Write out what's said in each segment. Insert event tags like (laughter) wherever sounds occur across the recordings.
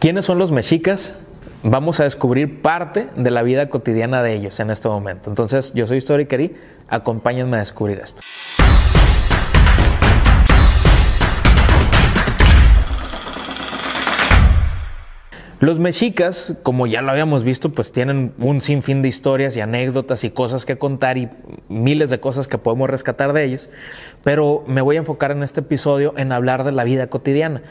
¿Quiénes son los mexicas? Vamos a descubrir parte de la vida cotidiana de ellos en este momento. Entonces, yo soy Story acompáñenme a descubrir esto. Los mexicas, como ya lo habíamos visto, pues tienen un sinfín de historias y anécdotas y cosas que contar y miles de cosas que podemos rescatar de ellos, pero me voy a enfocar en este episodio en hablar de la vida cotidiana.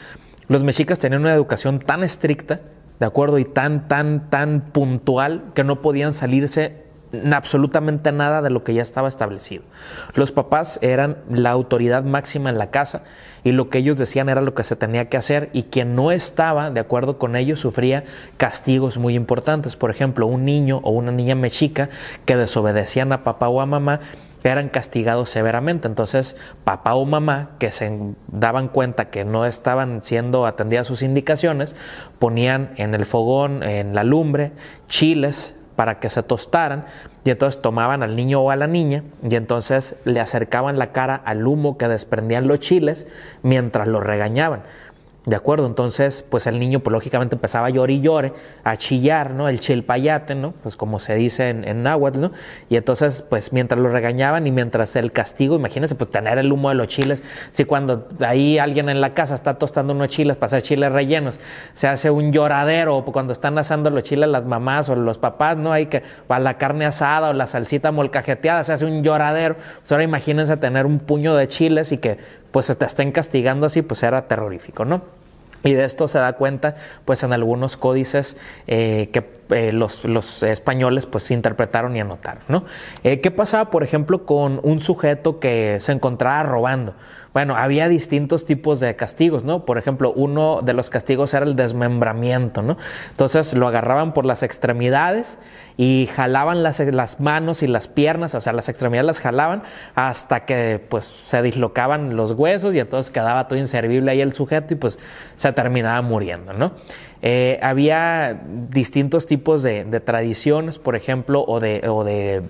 Los mexicas tenían una educación tan estricta, ¿de acuerdo? Y tan, tan, tan puntual que no podían salirse absolutamente nada de lo que ya estaba establecido. Los papás eran la autoridad máxima en la casa y lo que ellos decían era lo que se tenía que hacer y quien no estaba de acuerdo con ellos sufría castigos muy importantes. Por ejemplo, un niño o una niña mexica que desobedecían a papá o a mamá eran castigados severamente. Entonces, papá o mamá que se daban cuenta que no estaban siendo atendidas sus indicaciones, ponían en el fogón, en la lumbre, chiles para que se tostaran y entonces tomaban al niño o a la niña y entonces le acercaban la cara al humo que desprendían los chiles mientras lo regañaban. ¿De acuerdo? Entonces, pues el niño, pues lógicamente empezaba a llorar y llore, a chillar, ¿no? El chilpayate, ¿no? Pues como se dice en, en náhuatl, ¿no? Y entonces, pues mientras lo regañaban y mientras el castigo, imagínense, pues tener el humo de los chiles, si cuando ahí alguien en la casa está tostando unos chiles para hacer chiles rellenos, se hace un lloradero, o cuando están asando los chiles las mamás o los papás, ¿no? Hay que, para la carne asada o la salsita molcajeteada, se hace un lloradero. Pues ahora imagínense tener un puño de chiles y que pues se te estén castigando así, pues era terrorífico, ¿no? Y de esto se da cuenta pues en algunos códices eh, que eh, los, los, españoles pues interpretaron y anotaron. ¿no? Eh, ¿Qué pasaba, por ejemplo, con un sujeto que se encontraba robando? Bueno, había distintos tipos de castigos, ¿no? Por ejemplo, uno de los castigos era el desmembramiento, ¿no? Entonces lo agarraban por las extremidades y jalaban las, las manos y las piernas, o sea, las extremidades las jalaban hasta que pues se dislocaban los huesos y entonces quedaba todo inservible ahí el sujeto y pues se terminaba muriendo, ¿no? Eh, había distintos tipos de, tradiciones, por ejemplo, o de, o de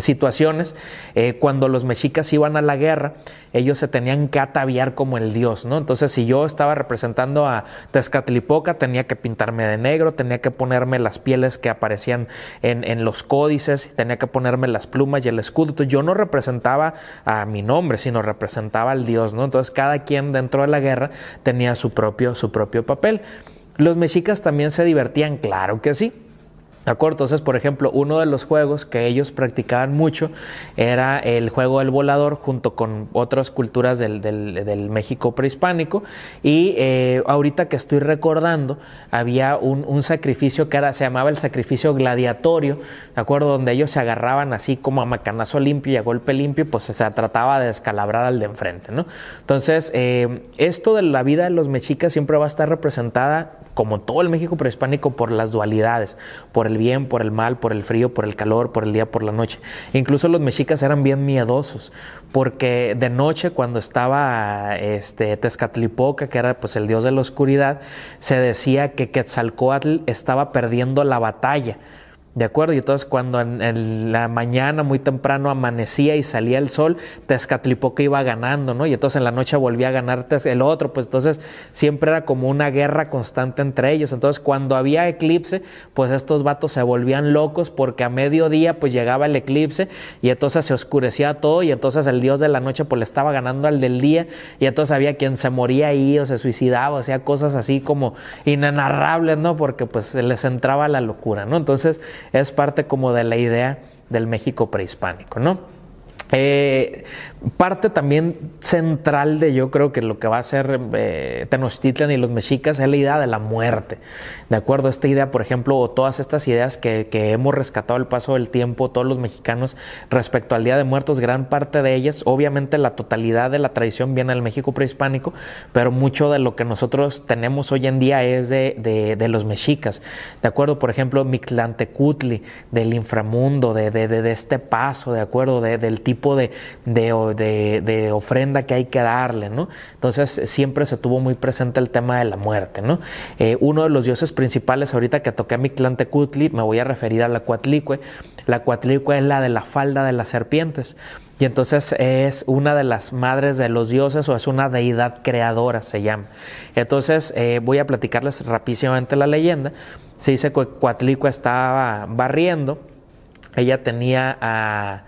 situaciones. Eh, cuando los mexicas iban a la guerra, ellos se tenían que ataviar como el dios, ¿no? Entonces, si yo estaba representando a Tezcatlipoca, tenía que pintarme de negro, tenía que ponerme las pieles que aparecían en, en los códices, tenía que ponerme las plumas y el escudo. Entonces, yo no representaba a mi nombre, sino representaba al dios, ¿no? Entonces, cada quien dentro de la guerra tenía su propio, su propio papel. Los mexicas también se divertían, claro que sí. ¿De acuerdo? Entonces, por ejemplo, uno de los juegos que ellos practicaban mucho era el juego del volador junto con otras culturas del, del, México prehispánico. Y eh, ahorita que estoy recordando, había un, un, sacrificio que era, se llamaba el sacrificio gladiatorio, ¿de acuerdo? Donde ellos se agarraban así como a macanazo limpio y a golpe limpio, pues se trataba de descalabrar al de enfrente, ¿no? Entonces, eh, esto de la vida de los mexicas siempre va a estar representada como todo el México prehispánico, por las dualidades, por el bien, por el mal, por el frío, por el calor, por el día, por la noche. Incluso los mexicas eran bien miedosos, porque de noche cuando estaba este Tezcatlipoca, que era pues el dios de la oscuridad, se decía que Quetzalcoatl estaba perdiendo la batalla ¿De acuerdo? Y entonces cuando en, la mañana muy temprano amanecía y salía el sol, Tezcatlipoca iba ganando, ¿no? Y entonces en la noche volvía a ganar el otro, pues entonces siempre era como una guerra constante entre ellos. Entonces cuando había eclipse, pues estos vatos se volvían locos porque a mediodía pues llegaba el eclipse y entonces se oscurecía todo y entonces el dios de la noche pues le estaba ganando al del día y entonces había quien se moría ahí o se suicidaba, o sea, cosas así como inenarrables, ¿no? Porque pues les entraba la locura, ¿no? Entonces es parte como de la idea del México prehispánico, ¿no? Eh, parte también central de yo creo que lo que va a ser eh, Tenochtitlan y los mexicas es la idea de la muerte. De acuerdo esta idea, por ejemplo, o todas estas ideas que, hemos rescatado al paso del tiempo, todos los mexicanos respecto al Día de Muertos, gran parte de ellas, obviamente la totalidad de la tradición viene del México prehispánico, pero mucho de lo que nosotros tenemos hoy en día es de, de, los mexicas. De acuerdo, por ejemplo, Mictlantecutli, del inframundo, de, de, este paso, de acuerdo, del tipo de, de, ofrenda que hay que darle, ¿no? Entonces siempre se tuvo muy presente el tema de la muerte, ¿no? Eh, uno de los dioses principales, ahorita que toqué a mi Cutli, me voy a referir a la Cuatlicue. La Cuatlicue es la de la falda de las serpientes. y entonces es una de las madres de los dioses o es una deidad creadora, se llama. Entonces eh, voy a platicarles rapidísimamente la leyenda. Se dice que Coatlicue estaba barriendo, ella tenía a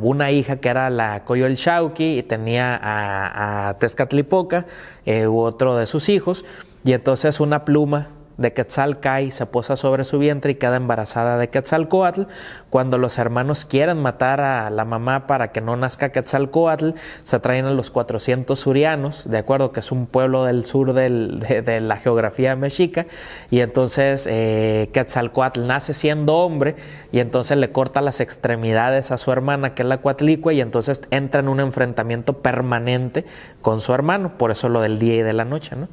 una hija que era la Coyol Shauki y tenía a, a Tezcatlipoca, eh, u otro de sus hijos, y entonces una pluma de Quetzal cae, se posa sobre su vientre y queda embarazada de Quetzalcoatl. Cuando los hermanos quieren matar a la mamá para que no nazca Quetzalcoatl, se traen a los 400 surianos, de acuerdo que es un pueblo del sur de, la geografía mexica, y entonces eh, Quetzalcoatl nace siendo hombre y entonces le corta las extremidades a su hermana, que es la Coatlicue, y entonces entra en un enfrentamiento permanente con su hermano, por eso lo del día y de la noche, ¿no?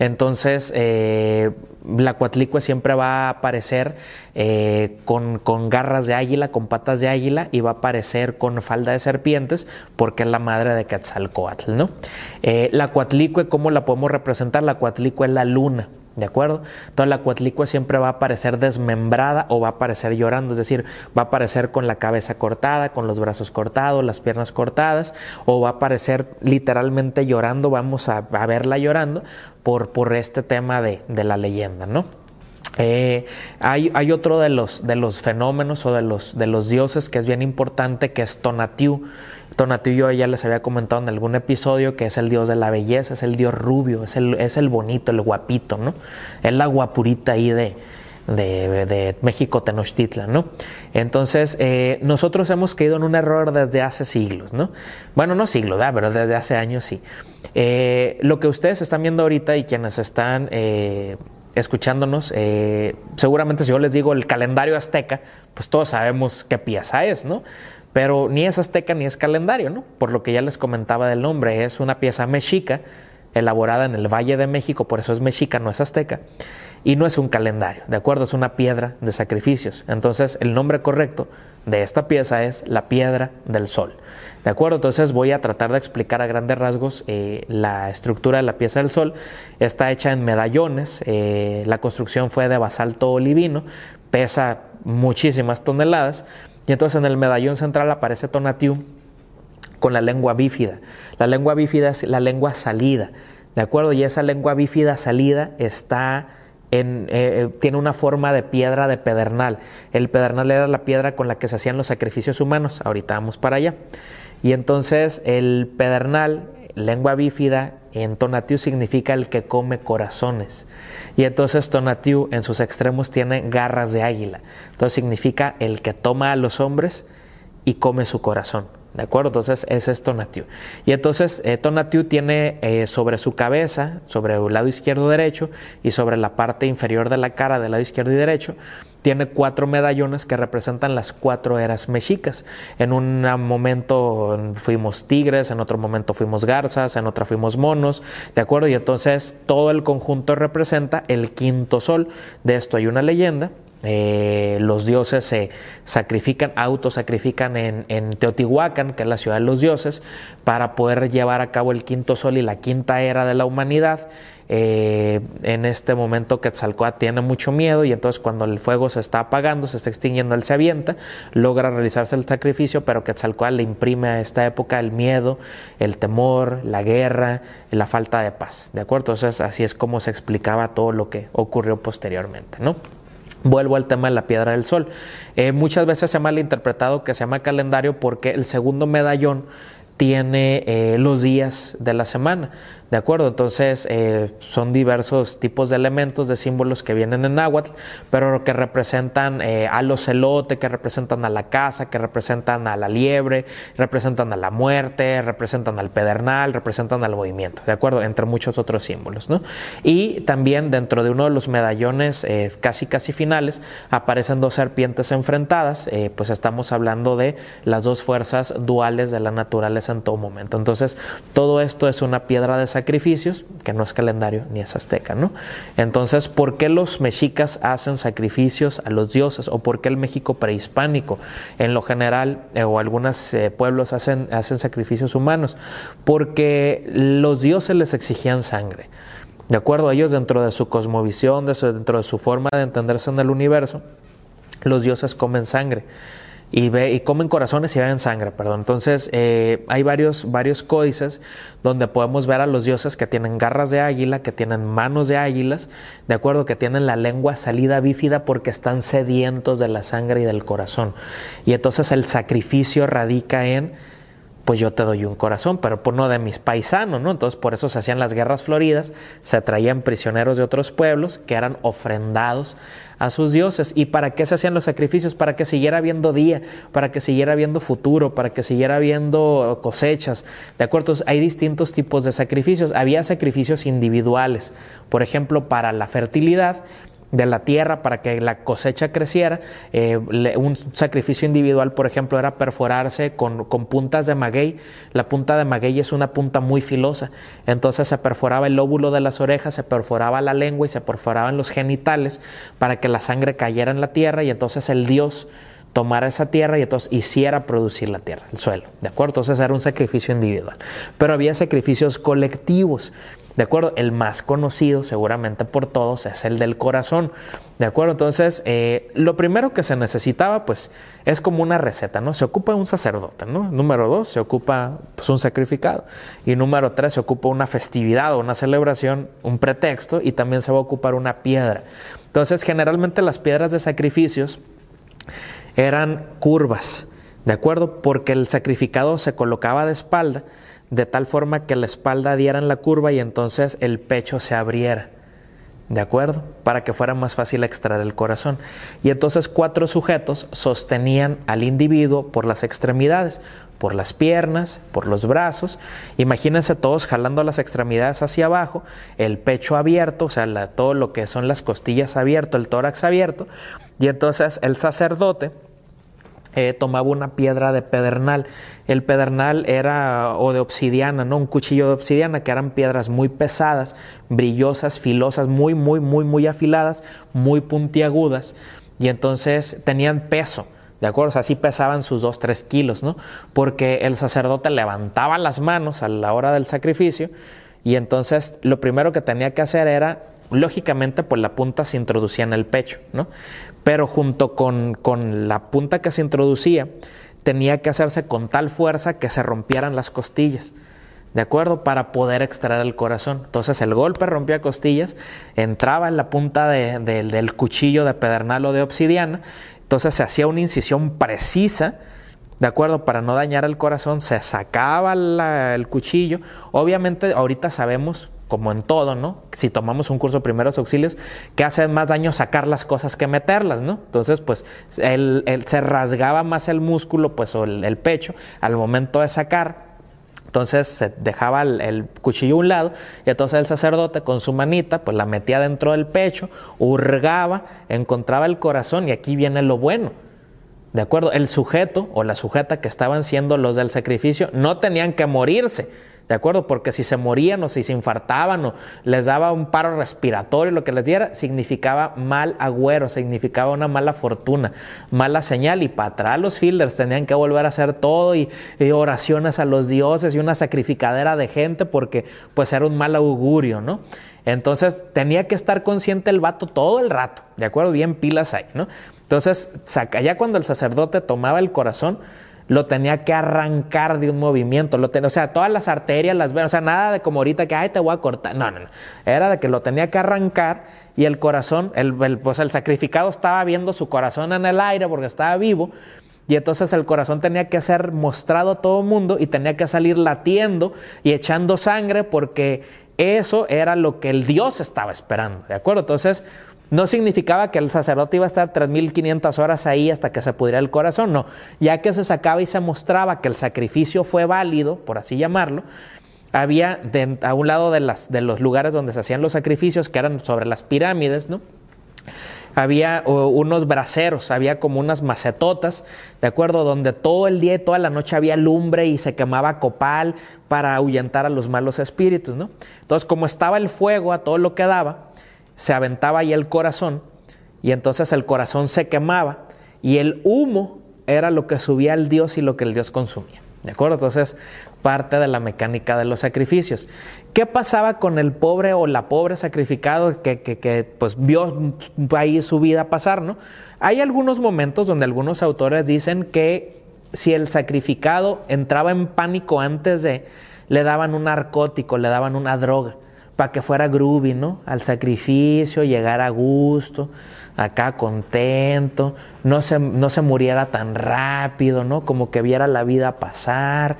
Entonces, eh, la cuatlicue siempre va a aparecer eh, con, garras de águila, con patas de águila y va a aparecer con falda de serpientes porque es la madre de Quetzalcoatl, ¿no? Eh, la cuatlicue, ¿cómo la podemos representar? La cuatlicue es la luna. ¿De acuerdo? Entonces la cuatlicue siempre va a aparecer desmembrada o va a aparecer llorando, es decir, va a aparecer con la cabeza cortada, con los brazos cortados, las piernas cortadas, o va a aparecer literalmente llorando, vamos a, verla llorando por, por este tema de, de la leyenda, ¿no? Eh, hay, hay, otro de los, de los fenómenos o de los, de los dioses que es bien importante, que es Tonatiuh. Tonatiuh yo ya les había comentado en algún episodio que es el dios de la belleza, es el dios rubio, es el, es el bonito, el guapito, ¿no? Es la guapurita ahí de, de, México Tenochtitlan, ¿no? Entonces, eh, nosotros hemos caído en un error desde hace siglos, ¿no? Bueno, no siglos, ¿verdad? pero desde hace años sí. Eh, lo que ustedes están viendo ahorita y quienes están escuchándonos, eh, seguramente si yo les digo el calendario azteca, pues todos sabemos qué pieza es, ¿no? Pero ni es azteca ni es calendario, ¿no? Por lo que ya les comentaba del nombre, es una pieza mexica elaborada en el Valle de México, por eso es mexica, no es azteca, y no es un calendario, ¿de acuerdo? Es una piedra de sacrificios. Entonces, el nombre correcto de esta pieza es la piedra del sol. ¿De acuerdo? Entonces voy a tratar de explicar a grandes rasgos eh, la estructura de la pieza del sol. Está hecha en medallones, eh, la construcción fue de basalto olivino, pesa muchísimas toneladas, y entonces en el medallón central aparece Tonatiuh con la lengua bífida. La lengua bífida es la lengua salida, ¿de acuerdo? Y esa lengua bífida salida está en, eh, tiene una forma de piedra de pedernal. El pedernal era la piedra con la que se hacían los sacrificios humanos. Ahorita vamos para allá. Y entonces el pedernal, lengua bífida, en Tonatiuh significa el que come corazones. Y entonces Tonatiuh en sus extremos tiene garras de águila. Entonces significa el que toma a los hombres y come su corazón. ¿De acuerdo? Entonces ese es Tonatiuh. Y entonces eh, tiene eh, sobre su cabeza, sobre el lado izquierdo derecho y sobre la parte inferior de la cara del lado izquierdo y derecho, tiene cuatro medallones que representan las cuatro eras mexicas. En un momento fuimos tigres, en otro momento fuimos garzas, en otra fuimos monos, ¿de acuerdo? Y entonces todo el conjunto representa el quinto sol. De esto hay una leyenda. Eh, los dioses se sacrifican, autosacrifican en, en Teotihuacán, que es la ciudad de los dioses, para poder llevar a cabo el quinto sol y la quinta era de la humanidad. Eh, en este momento Quetzalcóatl tiene mucho miedo y entonces cuando el fuego se está apagando, se está extinguiendo, él se avienta, logra realizarse el sacrificio, pero Quetzalcóatl le imprime a esta época el miedo, el temor, la guerra, la falta de paz, ¿de acuerdo? Entonces así es como se explicaba todo lo que ocurrió posteriormente, ¿no? Vuelvo al tema de la piedra del sol. Eh, muchas veces se ha malinterpretado que se llama calendario porque el segundo medallón tiene eh, los días de la semana. ¿De acuerdo? Entonces eh, son diversos tipos de elementos, de símbolos que vienen en náhuatl, pero que representan eh, a los celote, que representan a la casa, que representan a la liebre, representan a la muerte, representan al pedernal, representan al movimiento, ¿de acuerdo? Entre muchos otros símbolos, ¿no? Y también dentro de uno de los medallones eh, casi casi finales aparecen dos serpientes enfrentadas, pues estamos hablando de las dos fuerzas duales de la naturaleza en todo momento. Entonces, todo esto es una piedra de sacrificios, que no es calendario ni es azteca, ¿no? Entonces, ¿por qué los mexicas hacen sacrificios a los dioses? ¿O por qué el México prehispánico, en lo general, eh, o algunos eh, pueblos hacen, hacen sacrificios humanos? Porque los dioses les exigían sangre. De acuerdo a ellos, dentro de su cosmovisión, dentro de su forma de entenderse en el universo, los dioses comen sangre. Y, ve, y comen corazones y beben sangre, perdón. Entonces, eh, hay varios, varios códices donde podemos ver a los dioses que tienen garras de águila, que tienen manos de águilas, de acuerdo, que tienen la lengua salida bífida porque están sedientos de la sangre y del corazón. Y entonces el sacrificio radica en pues yo te doy un corazón, pero por no de mis paisanos, ¿no? Entonces por eso se hacían las guerras floridas, se traían prisioneros de otros pueblos que eran ofrendados a sus dioses. ¿Y para qué se hacían los sacrificios? Para que siguiera habiendo día, para que siguiera habiendo futuro, para que siguiera habiendo cosechas. ¿De acuerdo? hay distintos tipos de sacrificios. Había sacrificios individuales, por ejemplo, para la fertilidad de la tierra para que la cosecha creciera. Eh, un sacrificio individual, por ejemplo, era perforarse con, con, puntas de maguey. La punta de maguey es una punta muy filosa. Entonces se perforaba el lóbulo de las orejas, se perforaba la lengua y se perforaban los genitales para que la sangre cayera en la tierra y entonces el Dios tomara esa tierra y entonces hiciera producir la tierra, el suelo. ¿De acuerdo? Entonces era un sacrificio individual. Pero había sacrificios colectivos ¿De acuerdo? El más conocido seguramente por todos es el del corazón. ¿De acuerdo? Entonces, eh, lo primero que se necesitaba, pues, es como una receta, ¿no? Se ocupa un sacerdote, ¿no? Número dos, se ocupa pues, un sacrificado. Y número tres, se ocupa una festividad o una celebración, un pretexto, y también se va a ocupar una piedra. Entonces, generalmente las piedras de sacrificios eran curvas, ¿de acuerdo? Porque el sacrificado se colocaba de espalda de tal forma que la espalda diera en la curva y entonces el pecho se abriera. ¿De acuerdo? Para que fuera más fácil extraer el corazón. Y entonces cuatro sujetos sostenían al individuo por las extremidades, por las piernas, por los brazos. Imagínense todos jalando las extremidades hacia abajo, el pecho abierto, o sea, todo lo que son las costillas abierto, el tórax abierto. Y entonces el sacerdote eh, tomaba una piedra de pedernal. El pedernal era o de obsidiana, ¿no? Un cuchillo de obsidiana, que eran piedras muy pesadas, brillosas, filosas, muy, muy, muy, muy afiladas, muy puntiagudas. Y entonces tenían peso. ¿De acuerdo? O sea, así pesaban sus dos, tres kilos, ¿no? Porque el sacerdote levantaba las manos a la hora del sacrificio y entonces lo primero que tenía que hacer era lógicamente pues la punta se introducía en el pecho, ¿no? Pero junto con, con, la punta que se introducía, tenía que hacerse con tal fuerza que se rompieran las costillas, ¿de acuerdo? Para poder extraer el corazón. Entonces el golpe rompía costillas, entraba en la punta del cuchillo de pedernal o de obsidiana, entonces se hacía una incisión precisa, ¿de acuerdo? Para no dañar el corazón, se sacaba el cuchillo. Obviamente ahorita sabemos como en todo, ¿no? Si tomamos un curso de primeros auxilios, que hace más daño sacar las cosas que meterlas, ¿no? Entonces, pues, él, se rasgaba más el músculo, pues, o el, pecho, al momento de sacar. Entonces se dejaba el, cuchillo a un lado y entonces el sacerdote con su manita pues la metía dentro del pecho, hurgaba, encontraba el corazón y aquí viene lo bueno. ¿De acuerdo? El sujeto o la sujeta que estaban siendo los del sacrificio no tenían que morirse, ¿De acuerdo? Porque si se morían o si se infartaban o les daba un paro respiratorio, lo que les diera, significaba mal agüero, significaba una mala fortuna, mala señal. Y para atrás los fielders tenían que volver a hacer todo y, oraciones a los dioses y una sacrificadera de gente porque pues era un mal augurio, ¿no? Entonces tenía que estar consciente el vato todo el rato, ¿de acuerdo? Bien pilas ahí, ¿no? Entonces, ya cuando el sacerdote tomaba el corazón, lo tenía que arrancar de un movimiento, lo o sea, todas las arterias, las venas, o sea, nada de como ahorita que, ay, te voy a cortar, no, no, no, era de que lo tenía que arrancar y el corazón, el, pues el sacrificado estaba viendo su corazón en el aire porque estaba vivo, y entonces el corazón tenía que ser mostrado a todo el mundo y tenía que salir latiendo y echando sangre porque eso era lo que el Dios estaba esperando, ¿de acuerdo? Entonces, no significaba que el sacerdote iba a estar 3.500 horas ahí hasta que se pudiera el corazón, no. Ya que se sacaba y se mostraba que el sacrificio fue válido, por así llamarlo, había a un lado de, de los lugares donde se hacían los sacrificios, que eran sobre las pirámides, ¿no? había unos braseros, había como unas macetotas, ¿de acuerdo? Donde todo el día y toda la noche había lumbre y se quemaba copal para ahuyentar a los malos espíritus, ¿no? Entonces, como estaba el fuego a todo lo que daba, se aventaba ahí el corazón y entonces el corazón se quemaba y el humo era lo que subía al Dios y lo que el Dios consumía. ¿De acuerdo? Entonces, parte de la mecánica de los sacrificios. ¿Qué pasaba con el pobre o la pobre sacrificado que, que, pues vio ahí su vida pasar, ¿no? Hay algunos momentos donde algunos autores dicen que si el sacrificado entraba en pánico antes de, le daban un narcótico, le daban una droga, para que fuera groovy, ¿no? Al sacrificio, llegara a gusto, acá contento, no se, no se muriera tan rápido, ¿no? Como que viera la vida pasar.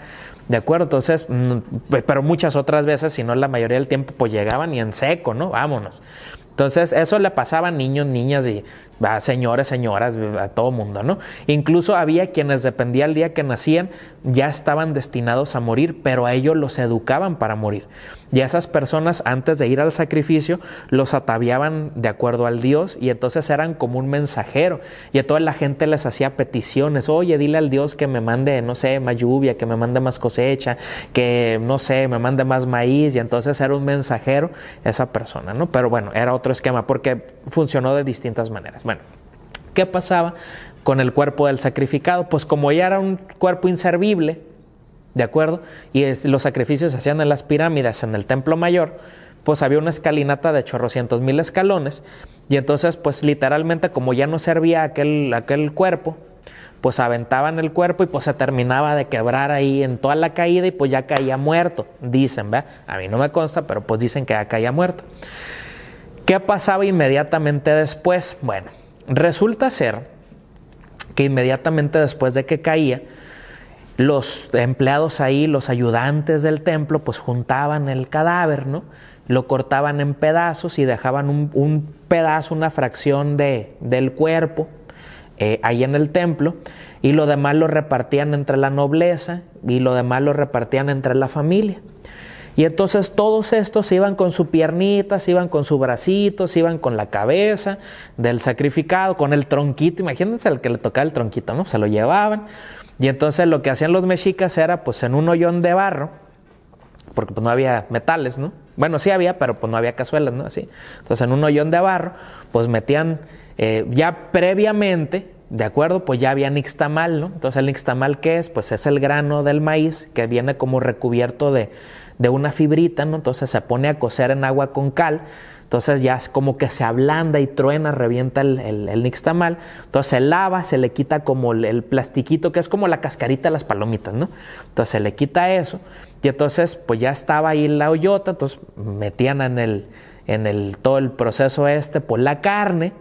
¿De acuerdo? Entonces, mm, pero muchas otras veces, si no la mayoría del tiempo, pues llegaban y en seco, ¿no? Vámonos. Entonces, eso le pasaba a niños, niñas y a señores, señoras, a todo mundo, ¿no? Incluso había quienes, dependía el día que nacían, ya estaban destinados a morir, pero a ellos los educaban para morir. Y a esas personas, antes de ir al sacrificio, los ataviaban de acuerdo al Dios y entonces eran como un mensajero. Y a toda la gente les hacía peticiones. Oye, dile al Dios que me mande, no sé, más lluvia, que me mande más cosecha, que, no sé, me mande más maíz. Y entonces era un mensajero esa persona, ¿no? Pero bueno, era otro esquema porque funcionó de distintas maneras. Bueno, ¿qué pasaba con el cuerpo del sacrificado? Pues como ya era un cuerpo inservible, ¿De acuerdo? Y los sacrificios se hacían en las pirámides, en el templo mayor, pues había una escalinata de chorrocientos mil escalones, y entonces, pues literalmente, como ya no servía aquel, aquel cuerpo, pues aventaban el cuerpo y pues se terminaba de quebrar ahí en toda la caída y pues ya caía muerto, dicen, ¿verdad? A mí no me consta, pero pues dicen que ya caía muerto. ¿Qué pasaba inmediatamente después? Bueno, resulta ser que inmediatamente después de que caía, los empleados ahí, los ayudantes del templo, pues juntaban el cadáver, ¿no? Lo cortaban en pedazos y dejaban un, pedazo, una fracción de, del cuerpo eh, ahí en el templo y lo demás lo repartían entre la nobleza y lo demás lo repartían entre la familia. Y entonces todos estos iban con su piernita, iban con su bracito, iban con la cabeza del sacrificado, con el tronquito, imagínense el que le tocaba el tronquito, ¿no? Se lo llevaban y entonces lo que hacían los mexicas era pues en un hoyón de barro, porque pues no había metales, ¿no? Bueno, sí había, pero pues no había cazuelas, ¿no? Así. Entonces en un hoyón de barro, pues metían eh, ya previamente, ¿de acuerdo? Pues ya había nixtamal, ¿no? Entonces el nixtamal, ¿qué es? Pues es el grano del maíz que viene como recubierto de, de una fibrita, ¿no? Entonces se pone a cocer en agua con cal entonces ya es como que se ablanda y truena, revienta el, el, nixtamal. Entonces se lava, se le quita como el, plastiquito, que es como la cascarita de las palomitas, ¿no? Entonces se le quita eso. Y entonces, pues ya estaba ahí la hoyota, entonces metían en el, en el, todo el proceso este, pues la carne,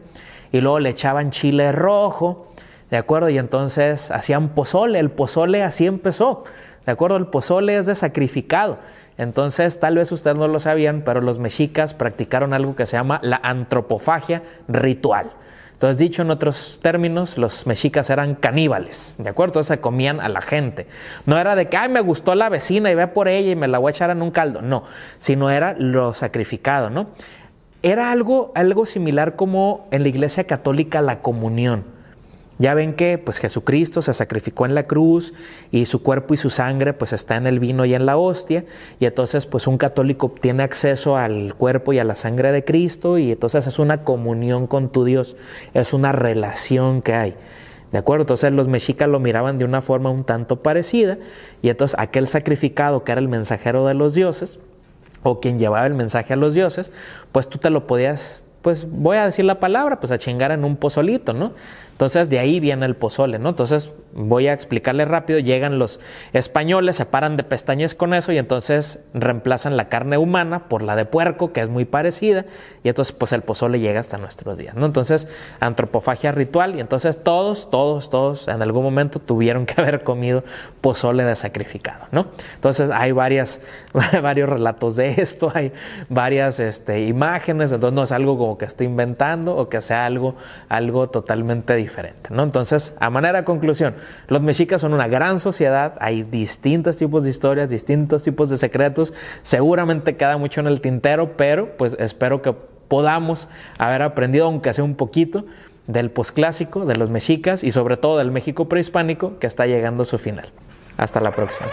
y luego le echaban chile rojo, ¿de acuerdo? Y entonces hacían pozole, el pozole así empezó, ¿de acuerdo? El pozole es de sacrificado. Entonces, tal vez ustedes no lo sabían, pero los mexicas practicaron algo que se llama la antropofagia ritual. Entonces, dicho en otros términos, los mexicas eran caníbales, ¿de acuerdo? Entonces se comían a la gente. No era de que, ay, me gustó la vecina y ve por ella y me la voy a echar en un caldo. No, sino era lo sacrificado, ¿no? Era algo, algo similar como en la iglesia católica la comunión. Ya ven que pues Jesucristo se sacrificó en la cruz y su cuerpo y su sangre pues está en el vino y en la hostia y entonces pues un católico tiene acceso al cuerpo y a la sangre de Cristo y entonces es una comunión con tu Dios, es una relación que hay. ¿De acuerdo? Entonces los mexicas lo miraban de una forma un tanto parecida y entonces aquel sacrificado que era el mensajero de los dioses o quien llevaba el mensaje a los dioses, pues tú te lo podías pues voy a decir la palabra, pues a chingar en un pozolito, ¿no? Entonces de ahí viene el pozole, ¿no? Entonces voy a explicarle rápido, llegan los españoles, se paran de pestañas con eso y entonces reemplazan la carne humana por la de puerco, que es muy parecida, y entonces pues el pozole llega hasta nuestros días, ¿no? Entonces antropofagia ritual y entonces todos, todos, todos en algún momento tuvieron que haber comido pozole de sacrificado, ¿no? Entonces hay varias, (laughs) varios relatos de esto, hay varias este, imágenes, entonces no es algo como que esté inventando o que sea algo, algo totalmente diferente ¿no? Entonces, a manera de conclusión, los mexicas son una gran sociedad, hay distintos tipos de historias, distintos tipos de secretos, seguramente queda mucho en el tintero, pero pues espero que podamos haber aprendido, aunque sea un poquito, del posclásico, de los mexicas y sobre todo del México prehispánico que está llegando a su final. Hasta la próxima.